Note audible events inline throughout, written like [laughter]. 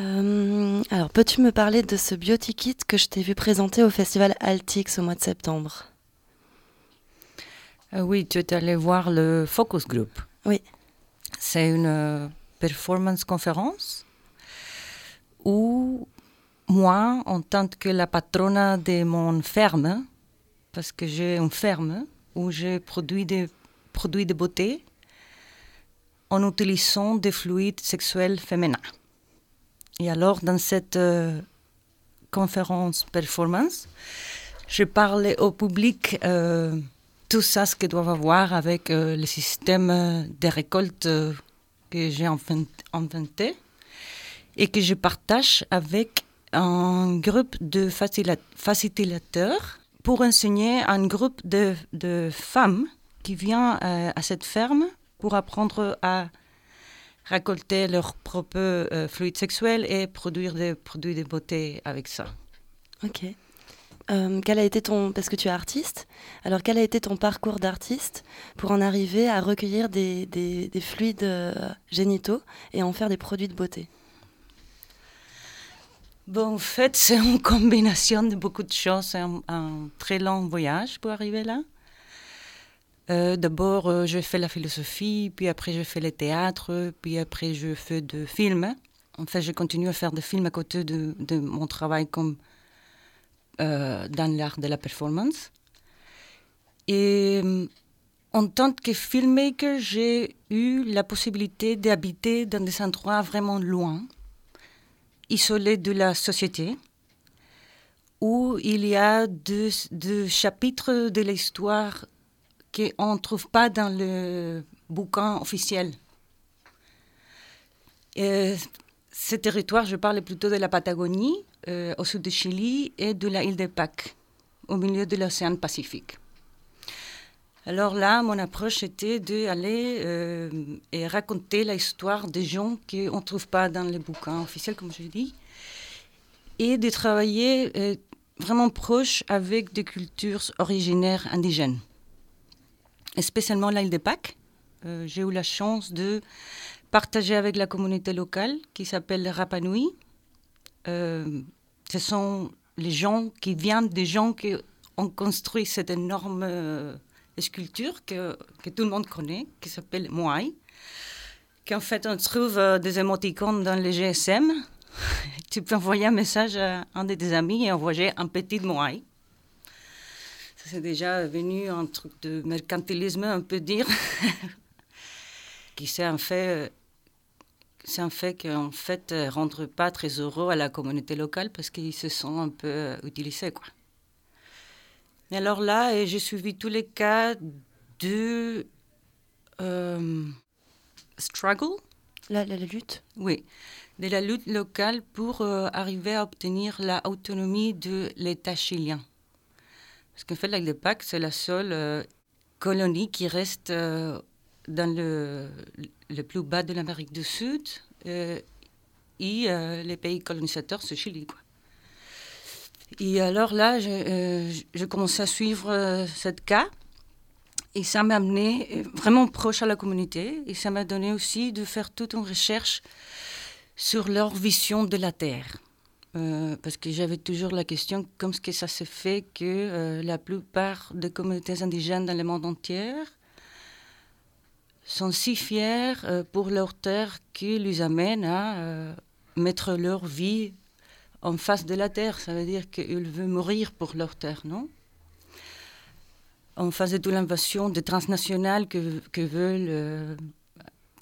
Euh, alors, peux-tu me parler de ce beauty kit que je t'ai vu présenter au festival Altix au mois de septembre? Euh, oui, tu es allé voir le Focus Group. Oui. C'est une euh, performance conférence où moi, en tant que la patronne de mon ferme, parce que j'ai une ferme où je produis des produits de beauté en utilisant des fluides sexuels féminins. Et alors, dans cette euh, conférence performance, je parlais au public euh, tout ça, ce qu'ils doivent avoir avec euh, le système de récolte euh, que j'ai inven- inventé et que je partage avec un groupe de facilitateurs pour enseigner un groupe de, de femmes qui vient à cette ferme pour apprendre à récolter leurs propres euh, fluides sexuels et produire des produits de beauté avec ça. Ok. Euh, quel a été ton parce que tu es artiste alors quel a été ton parcours d'artiste pour en arriver à recueillir des, des- des fluides euh, génitaux et en faire des produits de beauté? Bon, en fait, [laughs] c'est une combinaison de beaucoup de choses. C'est un, un très long voyage pour arriver là. Euh, D'abord, euh, je fais la philosophie, puis après, je fais le théâtre, puis après, je fais des films. En fait, je continue à faire des films à côté de, mon travail comme euh, dans l'art de la performance. Et euh, en tant que filmmaker, j'ai eu la possibilité d'habiter dans des endroits vraiment loin isolé de la société, où il y a deux, deux chapitres de l'histoire qu'on ne trouve pas dans le bouquin officiel. Et ce territoire, je parle plutôt de la Patagonie, euh, au sud du Chili, et de la île de Pâques, au milieu de l'océan Pacifique. Alors là, mon approche était d'aller euh, et raconter l'histoire des gens qu'on ne trouve pas dans les bouquins officiels, comme je dis, et de travailler euh, vraiment proche avec des cultures originaires indigènes, et spécialement l'île de Pâques. Euh, J'ai eu la chance de partager avec la communauté locale qui s'appelle Rapa Nui. Euh, ce sont les gens qui viennent des gens qui ont construit cette énorme euh, sculpture que, tout le monde connaît, qui s'appelle Moai. Qu'en fait, on trouve des émoticônes dans les GSM. [laughs] tu peux envoyer un message à un de tes amis et envoyer un petit Moai. C'est déjà venu un truc de mercantilisme, on peut dire, [laughs] qui c'est un fait. C'est un fait qu'en fait, ne rentre pas très heureux à la communauté locale parce qu'ils se sont un peu euh, utilisés. Quoi. Et alors là, j'ai suivi tous les cas de euh, struggle, la, la, la lutte oui, de la lutte locale pour euh, arriver à obtenir l'autonomie de l'État chilien. Parce qu'en fait, l'île de Pâques, c'est la seule euh, colonie qui reste euh, dans le, le plus bas de l'Amérique du Sud euh, et euh, les pays colonisateurs, c'est Chili. Et alors là, je, commençais à suivre cette cas. Et ça m'a amené vraiment proche à la communauté. Et ça m'a donné aussi de faire toute une recherche sur leur vision de la Terre. Euh, parce que j'avais toujours la question comment est-ce que ça se fait que euh, la plupart des communautés indigènes dans le monde entier sont si fiers euh, pour leur terre qu'ils les amènent à mettre leur vie en face de la terre. Ça veut dire qu'ils veulent mourir pour leur terre, non? En face de toute l'invasion des transnationales que, que veulent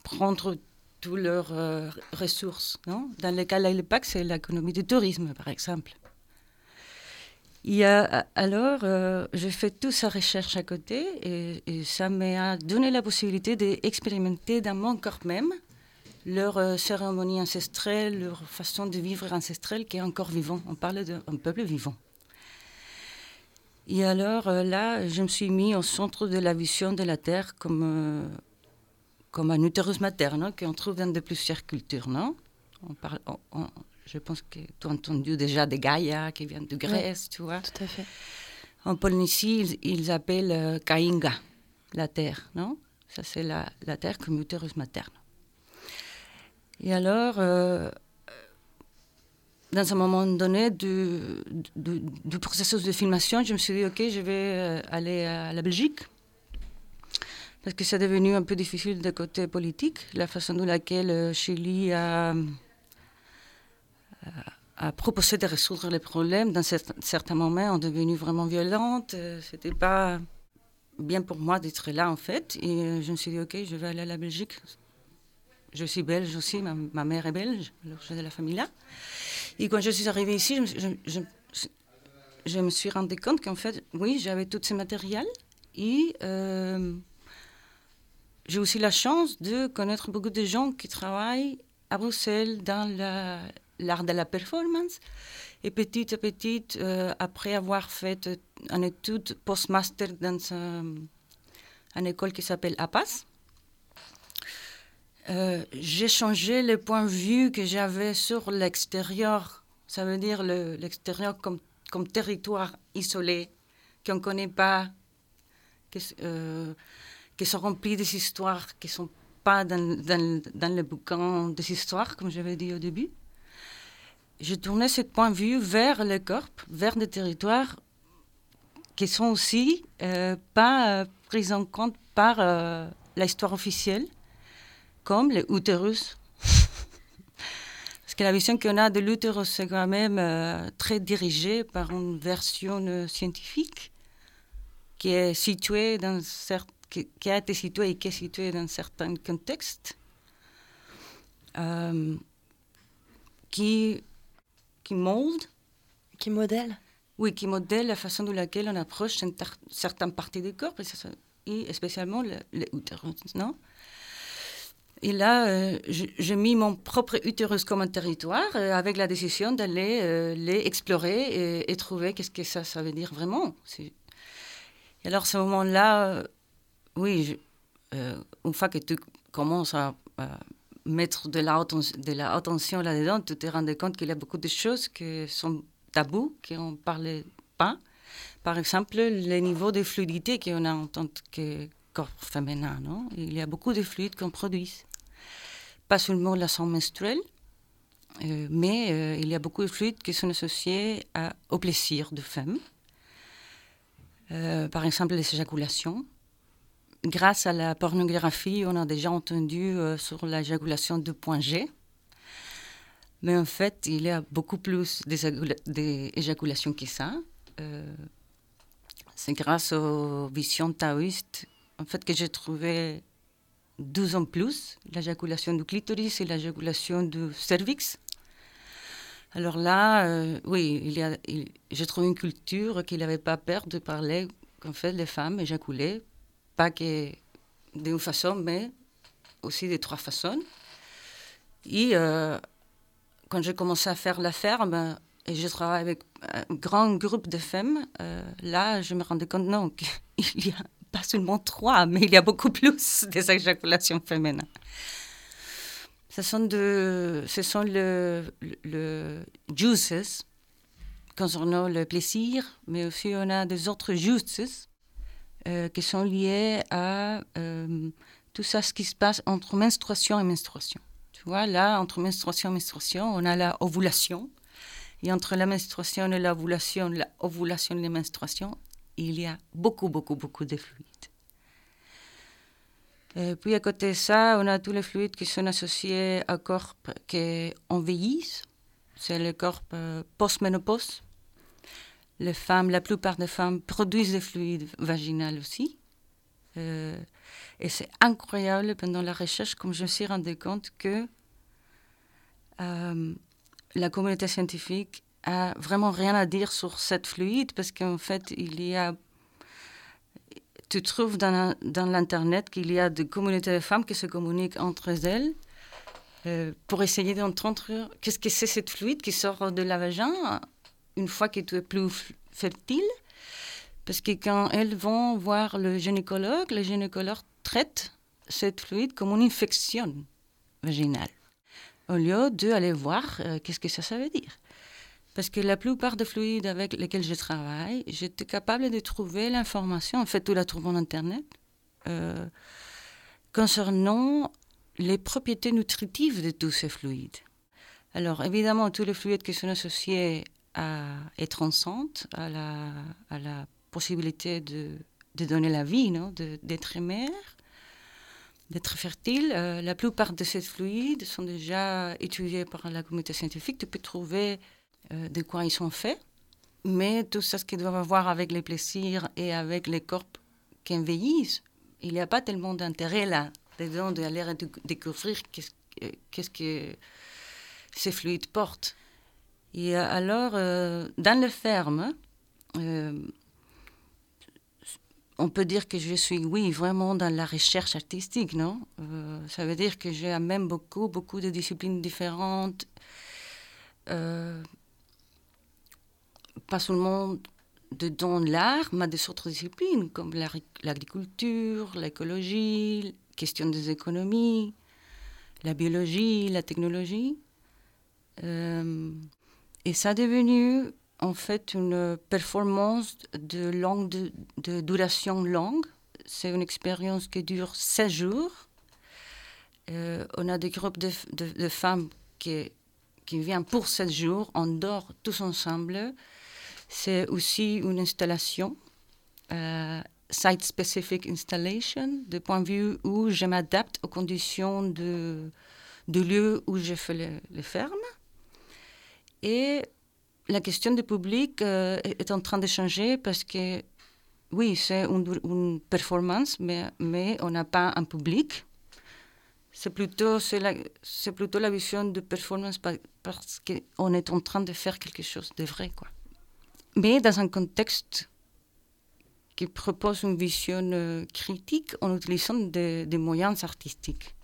prendre toutes leurs euh, ressources. Non? Dans le cas de l'IPAC, c'est l'économie du tourisme, par exemple. Et euh, alors, j'ai fait toute sa recherche à côté et, ça m'a donné la possibilité d'expérimenter dans mon corps même leur euh, cérémonie ancestrale, leur façon de vivre ancestrale qui est encore vivant. On parle d'un peuple vivant. Et alors euh, là, je me suis mis au centre de la vision de la Terre comme, comme un utérus materne qu'on trouve dans de plusieurs cultures, non? On parle, on, on, Je pense que tu as entendu déjà des Gaïa qui viennent de Grèce, oui, tu vois. Tout à fait. En Polynésie, ils, ils appellent euh, Kainga, la Terre, non? Ça, c'est la, la Terre comme utérus materne. Et alors, euh, dans un moment donné du, du, processus de filmation, je me suis dit, OK, je vais euh, aller à la Belgique. Parce que c'est devenu un peu difficile de côté politique, la façon dont laquelle euh, Chili a, a, proposé de résoudre les problèmes, dans certains moments, ont devenu vraiment violentes. Euh, c'était pas bien pour moi d'être là, en fait. Et je me suis dit, OK, je vais aller à la Belgique. Je suis belge aussi, ma, mère est belge, alors j'ai de la famille là. Et quand je suis arrivée ici, je, me suis rendu compte qu'en fait, oui, j'avais tout ce matériel et euh, j'ai aussi la chance de connaître beaucoup de gens qui travaillent à Bruxelles dans l'art de la performance. Et petit à petit, euh, après avoir fait une étude post-master dans une école qui s'appelle APAS, euh, j'ai changé le point de vue que j'avais sur l'extérieur. Ça veut dire l'extérieur comme, territoire isolé, qu'on ne connaît pas, euh, qui sont remplis des histoires qui ne sont pas dans, dans, dans le bouquin des histoires, comme j'avais dit au début. J'ai tourné ce point de vue vers le corps, vers des territoires qui sont aussi euh, pas pris en compte par l'histoire officielle comme les utérus. [laughs] Parce que la vision qu'on a de l'utérus, c'est quand même euh, très dirigée par une version euh, scientifique qui est située dans qui, qui, a été située et qui est située dans certains contextes, euh, qui, qui molde. Qui modèle? Oui, qui modèle la façon dont laquelle on approche certaines parties du corps, et spécialement l'utérus, non? Et là, euh, j'ai mis mon propre utérus comme un territoire euh, avec la décision d'aller euh, les explorer et, trouver qu'est-ce que ça, ça veut dire vraiment. Et alors, ce moment-là, oui, une fois que tu commences à, mettre de l'attention là-dedans, tu te rends compte qu'il y a beaucoup de choses qui sont tabous, qu'on ne parlait pas. Par exemple, le niveau de fluidité qu'on a en tant que corps féminin. Il y a beaucoup de fluides qu'on produit pas seulement la sang menstruelle, euh, mais euh, il y a beaucoup de fluides qui sont associés au plaisir de femmes. Euh, par exemple, les éjaculations. Grâce à la pornographie, on a déjà entendu sur l'éjaculation de point G. Mais en fait, il y a beaucoup plus d'éjaculations que ça. C'est grâce aux visions taoïstes en fait, que j'ai trouvé 12 ans plus, l'éjaculation du clitoris et l'éjaculation du cervix. Alors là, euh, oui, il y a, j'ai trouvé une culture qui n'avait pas peur de parler qu'en fait les femmes éjaculaient, pas que d'une façon, mais aussi de trois façons. Et euh, quand j'ai commencé à faire la ferme, et je travaille avec un grand groupe de femmes, euh, là, je me rendais compte, non, [laughs] qu'il y a pas seulement trois, mais il y a beaucoup plus [laughs] des éjaculations féminines. Ce sont, de, ce sont le, le, juices concernant le plaisir, mais aussi on a des autres juices euh, qui sont liés à euh, tout ça, ce qui se passe entre menstruation et menstruation. Tu vois, là, entre menstruation et menstruation, on a la ovulation. Et entre la menstruation et l'ovulation, la ovulation et la menstruation, il y a beaucoup, beaucoup, beaucoup de fluides. Et puis à côté de ça, on a tous les fluides qui sont associés au corps qui vieillisse. C'est le corps euh, post-ménopause. Les femmes, la plupart des femmes produisent des fluides vaginaux aussi. Euh, et c'est incroyable pendant la recherche, comme je me suis rendu compte que euh, la communauté scientifique a vraiment rien à dire sur cette fluide parce qu'en fait, il y a. Tu trouves dans, dans l'Internet qu'il y a des communautés de femmes qui se communiquent entre elles euh, pour essayer d'entendre qu'est-ce que c'est cette fluide qui sort de la vagin une fois que tu es plus fertile. Parce que quand elles vont voir le gynécologue, le gynécologue traite cette fluide comme une infection vaginale, au lieu d'aller voir euh, qu'est-ce que ça, ça veut dire? Parce que la plupart des fluides avec lesquels je travaille, j'étais capable de trouver l'information, en fait, tout la trouve en Internet, euh, concernant les propriétés nutritives de tous ces fluides. Alors, évidemment, tous les fluides qui sont associés à être enceinte, à la, possibilité de, donner la vie, d'être mère, d'être fertile. Euh, la plupart de ces fluides sont déjà étudiés par la communauté scientifique. Tu peux trouver euh, de quoi ils sont faits. Mais tout ça, ce qui doit avoir avec les plaisirs et avec les corps qui envieillissent, il n'y a pas tellement d'intérêt là, dedans, d'aller découvrir qu'est-ce que ces fluides portent. Et alors, euh, dans les fermes, on peut dire que je suis, oui, vraiment dans la recherche artistique, non? Euh, Ça veut dire que j'ai même beaucoup, beaucoup de disciplines différentes. Euh, pas seulement dans l'art, mais des autres disciplines comme l'agriculture, l'écologie, question des économies, la biologie, la technologie. Et ça est devenu en fait une performance de longue de, duration longue. C'est une expérience qui dure 16 jours. Euh, on a des groupes de, de, femmes qui, qui viennent pour 7 jours. On dort tous ensemble. C'est aussi une installation, euh, site-specific installation, de point de vue où je m'adapte aux conditions de, du lieu où je fais les, les fermes. Et la question du public euh, est en train de changer parce que, oui, c'est une, performance, mais, mais on n'a pas un public. C'est plutôt, la, plutôt la vision de performance parce qu'on est en train de faire quelque chose de vrai. Quoi. Mais dans un contexte qui propose une vision euh, critique en utilisant des moyens artistiques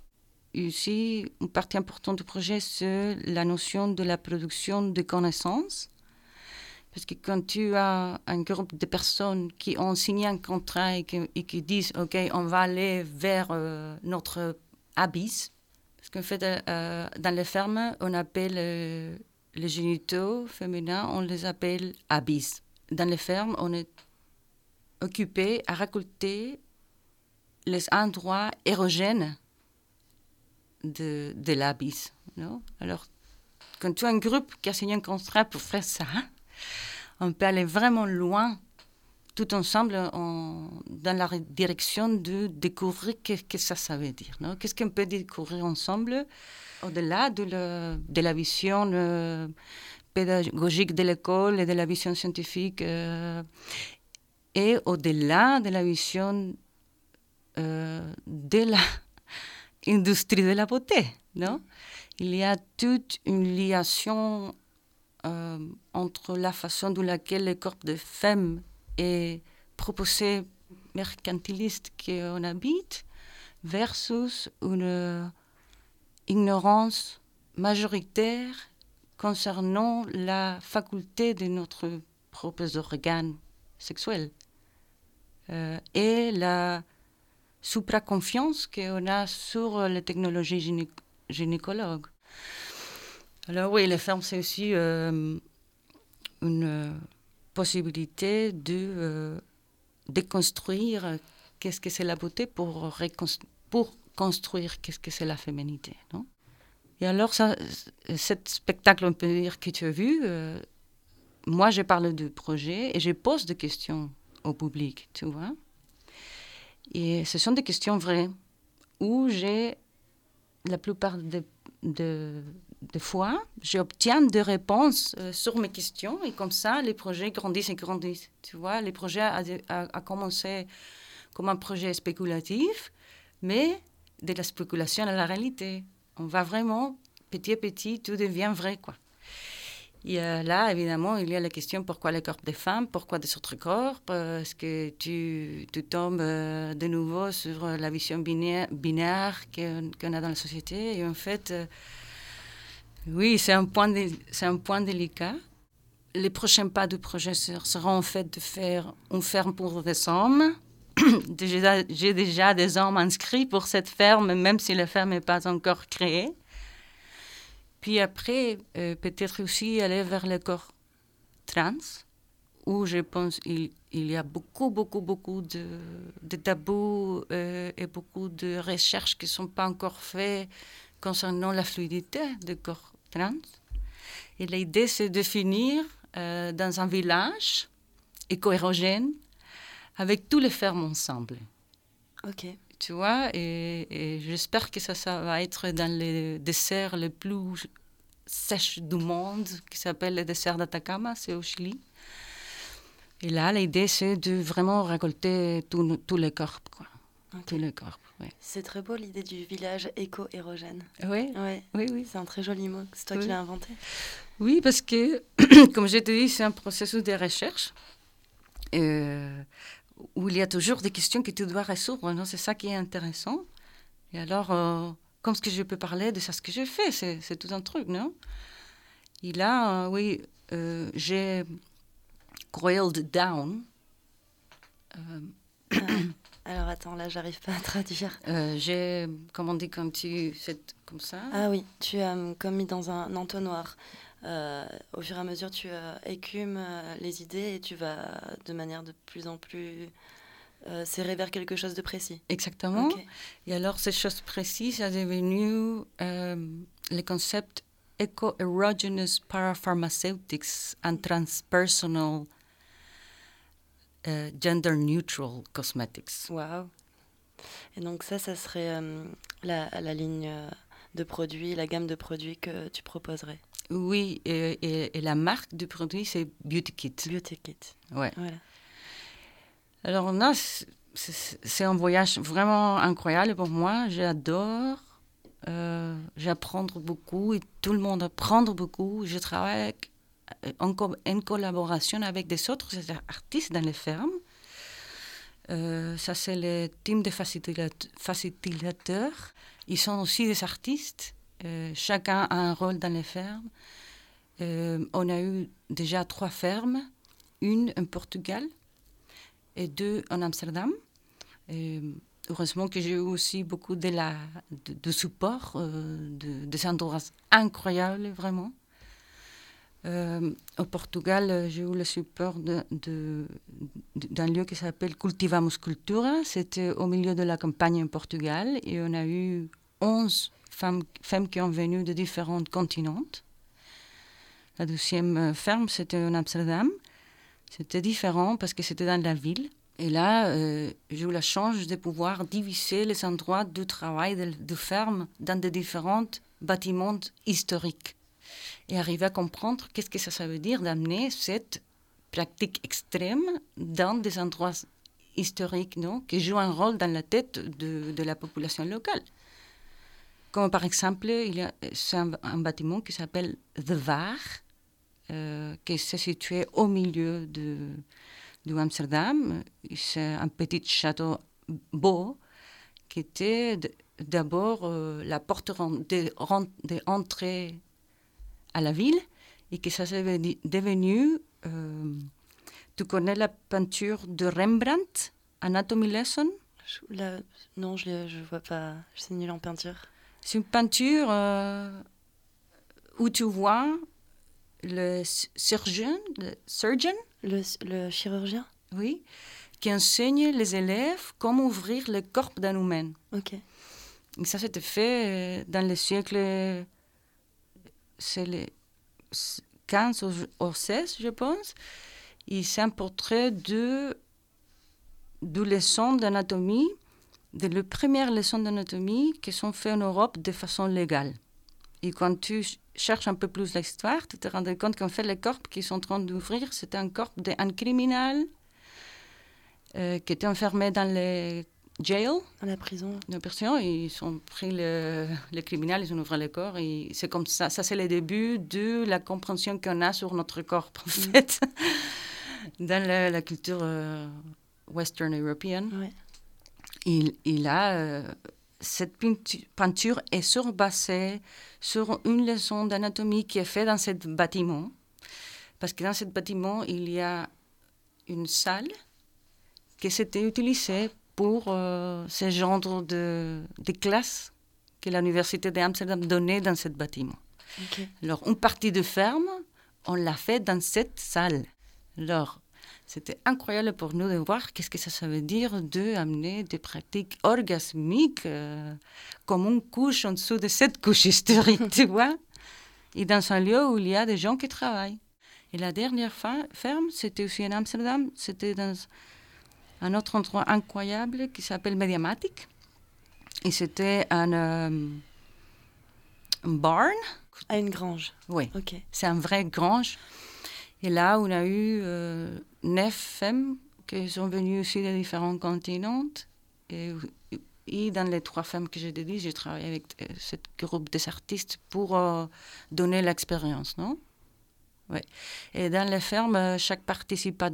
ici, une partie importante du projet, c'est la notion de la production de connaissances. Parce que quand tu as un groupe de personnes qui ont signé un contrat et qui, disent, OK, on va aller vers euh, notre abysse, parce qu'en fait, euh, dans les fermes, on appelle euh, les génitaux féminins, on les appelle abyss. Dans les fermes, on est occupé à récolter les endroits érogènes de, de l'abysse. Alors, quand tu as un groupe qui a signé un contrat pour faire ça, on peut aller vraiment loin tout ensemble dans la direction de découvrir qu'est-ce que ça, ça veut dire. Qu'est-ce qu'on peut découvrir ensemble au-delà de, de, la vision euh, pédagogique de l'école et de la vision scientifique euh, et au-delà de la vision euh, de la industrie de la beauté, non? Il y a toute une liation euh, entre la façon dont laquelle le corps de femme est proposé mercantiliste qu'on habite versus une ignorance majoritaire concernant la faculté de notre propre organe sexuel euh, et la supra-confiance qu'on a sur les technologies gynécologues. Alors oui, les fermes, c'est aussi euh, une euh, possibilité de euh, déconstruire qu'est-ce que c'est la beauté pour, pour construire qu'est-ce que c'est la féminité. Non? Et alors, ça, ce spectacle, on peut dire que tu as vu, moi, je parle du projet et je pose des questions au public, tu vois? Et ce sont des questions vraies où j'ai, la plupart des de, fois, j'obtiens des réponses euh, sur mes questions et comme ça, les projets grandissent et grandissent. Tu vois, les projets a, commencé comme un projet spéculatif, mais de la spéculation à la réalité. On va vraiment, petit à petit, tout devient vrai, quoi. Et là, évidemment, il y a la question pourquoi le corps des femmes, pourquoi des autres corps, parce que tu, tu tombes euh, de nouveau sur la vision binaire, binaire qu'on a dans la société. Et en fait, euh, oui, c'est un, point c'est un point délicat. Les prochains pas du projet seront en fait de faire une ferme pour des hommes. [coughs] J'ai déjà des hommes inscrits pour cette ferme, même si la ferme n'est pas encore créée. Puis après, euh, peut-être aussi aller vers le corps trans, où je pense qu'il il y a beaucoup, beaucoup, beaucoup de, de tabous euh, et beaucoup de recherches qui ne sont pas encore faites concernant la fluidité du corps trans. Et l'idée, c'est de finir euh, dans un village éco-érogène avec tous les fermes ensemble. Ok. Tu vois, et, j'espère que ça, ça va être dans les desserts les plus sèches du monde, qui s'appelle le dessert d'Atacama, c'est au Chili. Et là, l'idée, c'est de vraiment récolter tous les corps, quoi. Tous les corps, C'est très beau l'idée du village éco-érogène. Oui, ouais. oui, oui. C'est un très joli mot. C'est toi qui l'as inventé. Oui, parce que, [clears throat] comme je te dis, c'est un processus de recherche euh, où il y a toujours des questions que tu dois résoudre. C'est ça qui est intéressant. Et alors, euh, comme ce que je peux parler de ça, ce que j'ai fait, c'est tout un truc, non? Et là, euh, oui, j'ai grilled down. [coughs] Alors attends, là j'arrive pas à traduire. j'ai, comment on dit quand tu fais comme ça? Ah oui, tu as comme mis dans un entonnoir. Euh, au fur et à mesure, tu euh, écumes euh, les idées et tu vas de manière de plus en plus serrer vers quelque chose de précis. Exactement. Et alors, ces choses précises sont devenues le concept eco-erogenous parapharmaceutics and transpersonal gender neutral cosmetics. Wow. Et donc ça, ça serait la, la, ligne de produits, la gamme de produits que tu proposerais. Oui, et, la marque du produit, c'est Beauty Kit. Beauty Kit. Ouais. Voilà. Alors là, c'est un voyage vraiment incroyable pour moi. J'adore. Euh, J'apprends beaucoup et tout le monde apprend beaucoup. Je travaille en, en collaboration avec des autres artistes dans les fermes. Euh, ça, c'est le team de facilitateurs. Ils sont aussi des artistes. Euh, chacun a un rôle dans les fermes. Euh, on a eu déjà trois fermes, une en Portugal et deux en Amsterdam. heureusement que j'ai eu aussi beaucoup de, la, de, support, euh, de, des endroits incroyables, vraiment. au Portugal, j'ai eu le support d'un lieu qui s'appelle Cultivamos Cultura. C'était au milieu de la campagne en Portugal et on a eu 11 femmes, qui ont venu de différents continents. La deuxième euh, ferme, c'était en Amsterdam. C'était différent parce que c'était dans la ville. Et là, euh, j'ai eu la chance de pouvoir diviser les endroits de travail de, ferme dans des différents bâtiments historiques. Et arriver à comprendre qu'est-ce que ça, veut dire d'amener cette pratique extrême dans des endroits historiques non, qui jouent un rôle dans la tête de la population locale. Comme par exemple, il y a un, bâtiment qui s'appelle The Var, euh, qui se situé au milieu de, Amsterdam. C'est un petit château beau qui était d'abord euh, la porte d'entrée à la ville et que ça s'est devenu. Euh, tu connais la peinture de Rembrandt, Anatomy Lesson? Non, je ne vois pas. Je suis nulle en peinture. C'est une peinture euh, où tu vois le surgeon, le surgeon, le, chirurgien, oui, qui enseigne les élèves comment ouvrir le corps d'un humain. Ok. Et ça, c'était fait euh, dans le siècle, c'est le 15 au, 16, je pense. Et c'est un portrait de, de leçons d'anatomie de les premières leçons d'anatomie qui sont faites en Europe de façon légale. Et quand tu cherches un peu plus l'histoire, tu te rends compte qu'en fait, les corps qui sont en train d'ouvrir, c'était un corps d'un criminel euh, qui était enfermé dans les jail. Dans la prison. Dans la prison, ils ont pris le, le criminel, ils ont ouvert le corps. Et c'est comme ça, ça c'est le début de la compréhension qu'on a sur notre corps, en mm. fait, [laughs] dans la, culture euh, western européenne. Ouais il, a euh, cette peinture est surbasée sur une leçon d'anatomie qui est faite dans ce bâtiment. Parce que dans ce bâtiment, il y a une salle qui s'était utilisée pour euh, ce genre de, de classe que l'université d'Amsterdam donnait dans ce bâtiment. Alors, une partie de ferme, on l'a fait dans cette salle. Alors, c'était incroyable pour nous de voir qu'est-ce que ça, veut dire d'amener des pratiques orgasmiques euh, comme une couche en dessous de cette couche historique, [laughs] tu vois. et dans un lieu où il y a des gens qui travaillent. Et la dernière ferme, c'était aussi en Amsterdam, c'était dans un autre endroit incroyable qui s'appelle Mediamatic. Et c'était un, euh, barn. À une grange. Oui. Ok. C'est un vrai grange. Et là, on a eu euh, neuf femmes qui sont venues aussi de différents continents. Et, dans les trois femmes que j'ai dit, j'ai travaillé avec euh, ce groupe des artistes pour donner l'expérience, non? Ouais. Et dans les fermes, chaque participant,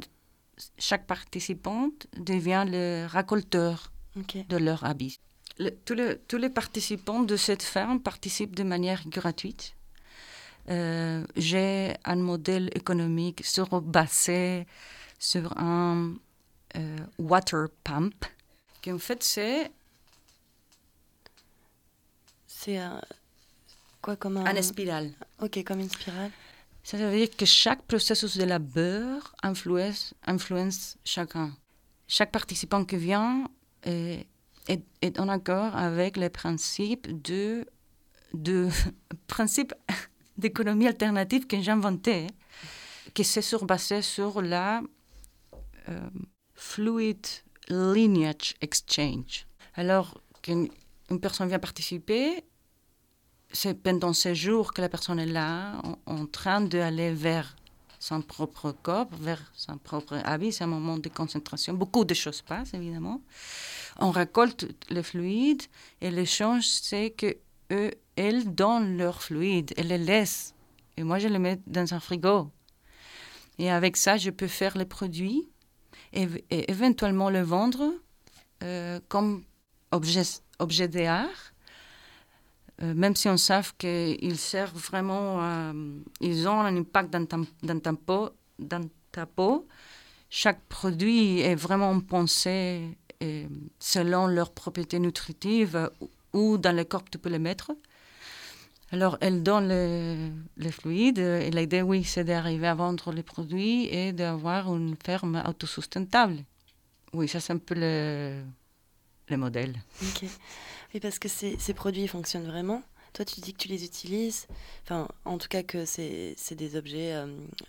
chaque participante devient le récolteur de leur habit. tous, les, tous, les, participants de cette ferme participent de manière gratuite. Euh, j'ai un modèle économique sur, basé sur un euh, water pump, qui en fait c'est... C'est quoi comme un... Une spirale. Ok, comme une spirale. Ça veut dire que chaque processus de la beurre influence, influence chacun. Chaque participant qui vient est, est, en accord avec les principes de, de [laughs] principes d'économie alternative que j'ai inventé, qui s'est surbasé sur la euh, fluid lineage exchange. Alors qu'une une personne vient participer, c'est pendant ces jours que la personne est là, en, train d'aller vers son propre corps, vers son propre habit. C'est un moment de concentration. Beaucoup de choses passent, évidemment. On récolte le fluide et l'échange, c'est que eux, elles donnent leur fluide, elles les laissent. Et moi, je les mets dans un frigo. Et avec ça, je peux faire les produits et, éventuellement le vendre euh, comme objet, objet d'art euh, même si on sait qu'ils servent vraiment, ils ont un impact dans ta, dans, ta peau, dans ta peau, chaque produit est vraiment pensé euh, selon leurs propriétés nutritives ou dans le corps tu peux les mettre. Alors, elle donne le, le fluide et l'idée, oui, c'est d'arriver à vendre les produits et d'avoir une ferme autosustentable. Oui, ça c'est un peu le, le modèle. Ok. Oui, parce que ces, ces produits fonctionnent vraiment. Toi, tu dis que tu les utilises, enfin, en tout cas que c'est des objets, euh,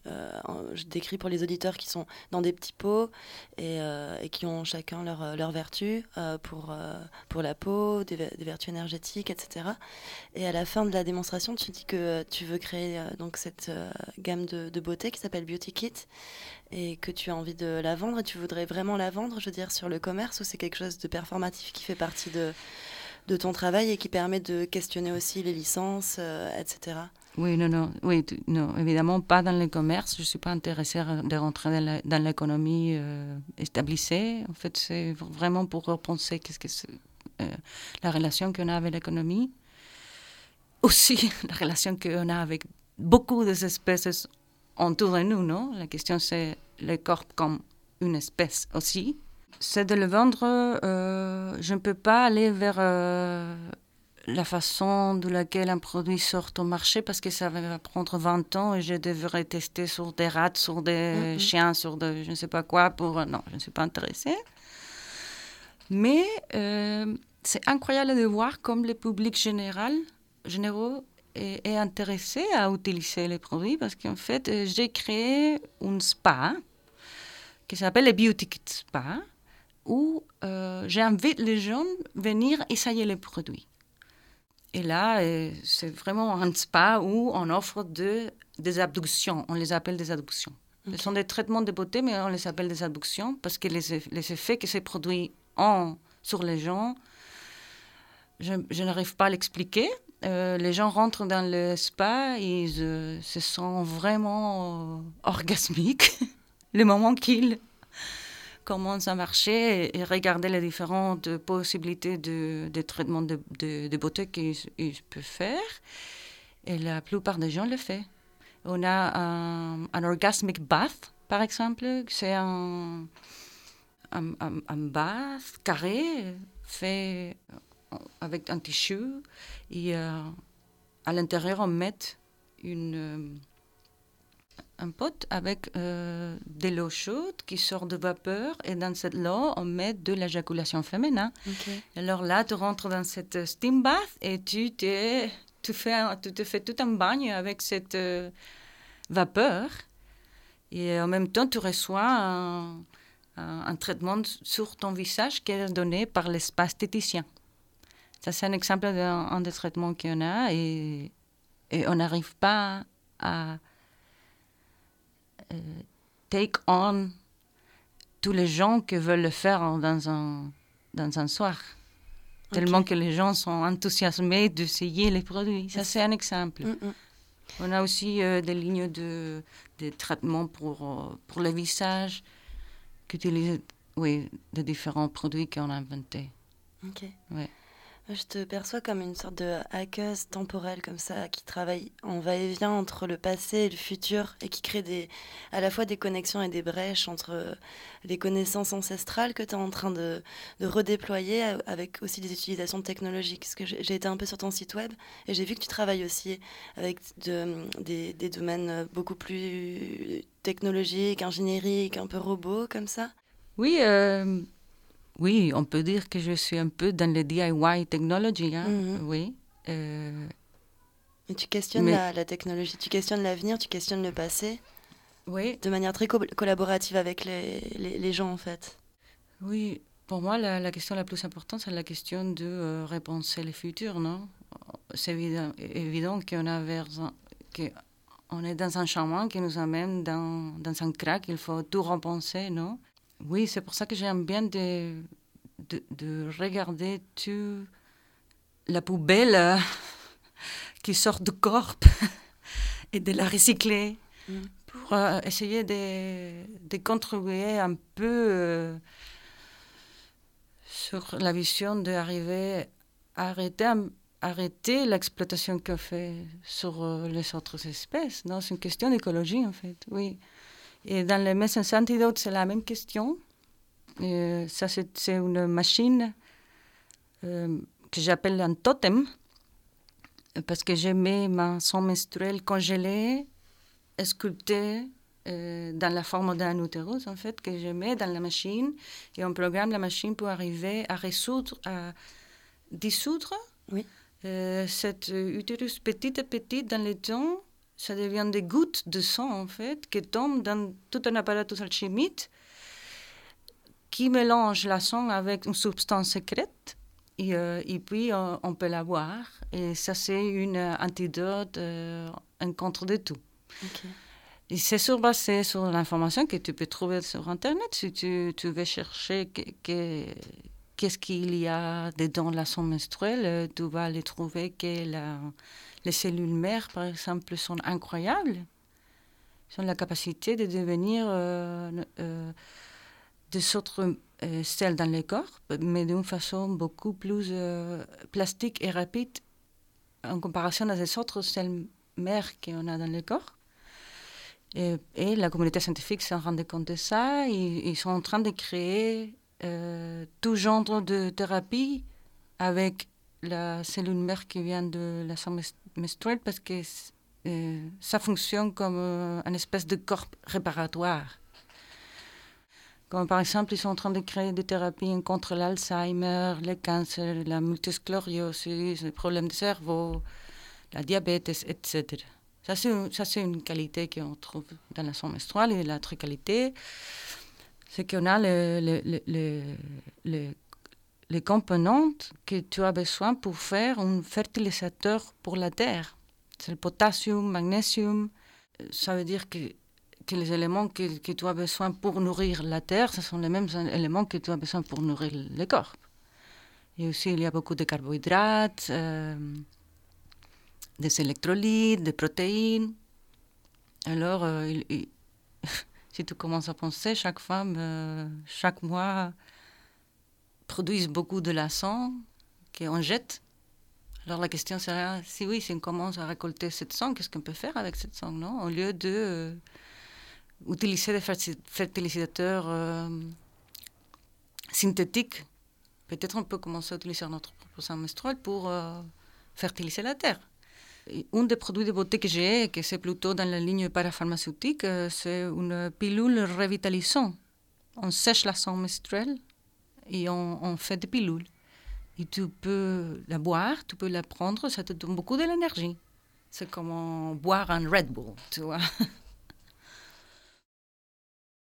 euh, je décris pour les auditeurs qui sont dans des petits pots et, euh, qui ont chacun leur, leur vertu pour, pour la peau, des, vertus énergétiques, etc. Et à la fin de la démonstration, tu dis que tu veux créer donc cette gamme de beauté qui s'appelle Beauty Kit et que tu as envie de la vendre et tu voudrais vraiment la vendre, je veux dire, sur le commerce ou c'est quelque chose de performatif qui fait partie de de ton travail et qui permet de questionner aussi les licences, euh, etc. Oui, non, non, oui, non, évidemment pas dans le commerce. Je ne suis pas intéressée de rentrer dans l'économie euh, établie. En fait, c'est vraiment pour repenser qu'est-ce que euh, la relation qu'on a avec l'économie. Aussi, [laughs] la relation qu'on a avec beaucoup d'espèces autour de nous, non? La question, c'est le corps comme une espèce aussi c'est de le vendre. Euh, je ne peux pas aller vers euh, la façon de laquelle un produit sort au marché parce que ça va prendre 20 ans et je devrais tester sur des rats, sur des mhm. chiens, sur de je ne sais pas quoi. Pour non, je ne suis pas intéressée. Mais euh, c'est incroyable de voir comme le public général, généraux est, est intéressé à utiliser les produits parce qu'en fait, j'ai créé un spa qui s'appelle le Beauty Kit Spa où euh, j'invite les gens à venir essayer les produits. Et là, euh, c'est vraiment un spa où on offre de, des abductions. On les appelle des abductions. Ce sont des traitements de beauté, mais on les appelle des abductions parce que les, les effets que ces produits ont sur les gens, je, je n'arrive pas à l'expliquer. Euh, les gens rentrent dans le spa, ils se sentent vraiment orgasmiques [laughs] le moment qu'ils comment ça marchait et, regarder les différentes possibilités de, traitement de, beauté qu'ils peuvent faire. Et la plupart des gens le font. On a un, orgasmic bath, par exemple. C'est un, un, un, bath carré fait avec un tissu. Et euh, à l'intérieur, on met une un pot avec euh, de l'eau chaude qui sort de vapeur et dans cette eau, on met de l'éjaculation féminin. Alors là, tu rentres dans cette steam bath et tu te, tu, fais tu te fais tout un bagne avec cette euh, vapeur et en même temps tu reçois un, un, traitement sur ton visage qui est donné par l'espace esthéticien. Ça, c'est un exemple d'un des traitements qu'on a et, et on n'arrive pas à take on tous les gens qui veulent le faire dans un, dans un soir. Tellement que les gens sont enthousiasmés d'essayer les produits. Ça, c'est un exemple. Mm, mm. On a aussi euh, des lignes de, de traitement pour, euh, pour le visage qui utilisent oui, de différents produits qu'on a inventés. Ok. Ouais. Je te perçois comme une sorte de hackeuse temporelle comme ça, qui travaille en va-et-vient entre le passé et le futur et qui crée à la fois des connexions et des brèches entre les connaissances ancestrales que tu es en train de, redéployer avec aussi des utilisations technologiques. Parce que j'ai été un peu sur ton site web et j'ai vu que tu travailles aussi avec de, des, des domaines beaucoup plus technologiques, ingénieriques, un peu robots comme ça. Oui, euh, oui, on peut dire que je suis un peu dans le DIY technology, hein? Mhm. oui. Euh, tu questionnes la, technologie, tu questionnes l'avenir, tu questionnes le passé. Oui. De manière très collaborative avec les, les, gens, en fait. Oui, pour moi, la, question la plus importante, c'est la question de euh, repenser le futur, non? C'est évident, évident qu'on on est dans un chemin qui nous amène dans, dans un crack, il faut tout repenser, non? Oui, c'est pour ça que j'aime bien de, de, regarder tout la poubelle euh, [laughs] qui sort du corps [laughs] et de la recycler mm. pour euh, essayer de, de, contribuer un peu euh, sur la vision d'arriver à arrêter, arrêter l'exploitation qu'on fait sur les autres espèces. C'est une question d'écologie en fait, oui. Et dans les Messens Antidote, c'est la même question. ça, c'est une machine euh, que j'appelle un totem, parce que je mets ma sang menstruel congelé, sculpté euh, dans la forme d'un utérus, en fait, que je mets dans la machine. Et on programme la machine pour arriver à résoudre, à dissoudre oui. euh, cet utérus petit à petit dans le temps ça devient des gouttes de sang, en fait, qui tombent dans tout un apparatus alchimique qui mélange la sang avec une substance secrète. Et, euh, et puis, euh, on peut la boire. Et ça, c'est une antidote euh, en contre de tout. Et c'est sur basé sur l'information que tu peux trouver sur Internet. Si tu, tu veux chercher qu'est-ce qu'il y a dedans la sang menstruelle, tu vas les trouver que la les cellules mères, par exemple, sont incroyables. Ils ont la capacité de devenir euh, euh, des autres euh, cellules dans le corps, mais d'une façon beaucoup plus plastique et rapide en comparaison à des autres cellules mères qu'on a dans le corps. Et, la communauté scientifique s'en rendait compte de ça. Ils, ils, sont en train de créer tout genre de thérapie avec la cellule mère qui vient de la menstruelle parce que euh, ça fonctionne comme euh, une espèce de corps réparatoire. Comme par exemple, ils sont en train de créer des thérapies contre l'Alzheimer, le cancer, la multisclériose, les problèmes de cerveau, la diabète, etc. Ça, c'est une qualité qu'on trouve dans la sang menstruelle. Et l'autre qualité, c'est qu'on a le, le, le, les composantes que tu as besoin pour faire un fertilisateur pour la terre. C'est le potassium, magnésium. Ça veut dire que, que les éléments que, tu as besoin pour nourrir la terre, ce sont les mêmes éléments que tu as besoin pour nourrir le corps. Et aussi, il y a beaucoup de carbohydrates, euh, des électrolytes, des protéines. Alors, euh, [laughs] si tu commences à penser, chaque femme, euh, chaque mois, produisent beaucoup de la sang qu'on jette. Alors la question serait, si oui, si on commence à récolter cette sang, qu'est-ce qu'on peut faire avec cette sang, non? Au lieu de euh, utiliser des fertilisateurs euh, synthétiques, peut-être on peut commencer à utiliser notre propre sang menstruel pour euh, fertiliser la terre. un des produits de beauté que j'ai, que c'est plutôt dans la ligne parapharmaceutique, c'est une pilule revitalisante. On sèche la sang menstruelle et on, fait des pilules. et tu peux la boire, tu peux la prendre, ça te donne beaucoup de l'énergie. C'est comme boire un Red Bull, tu vois. [laughs]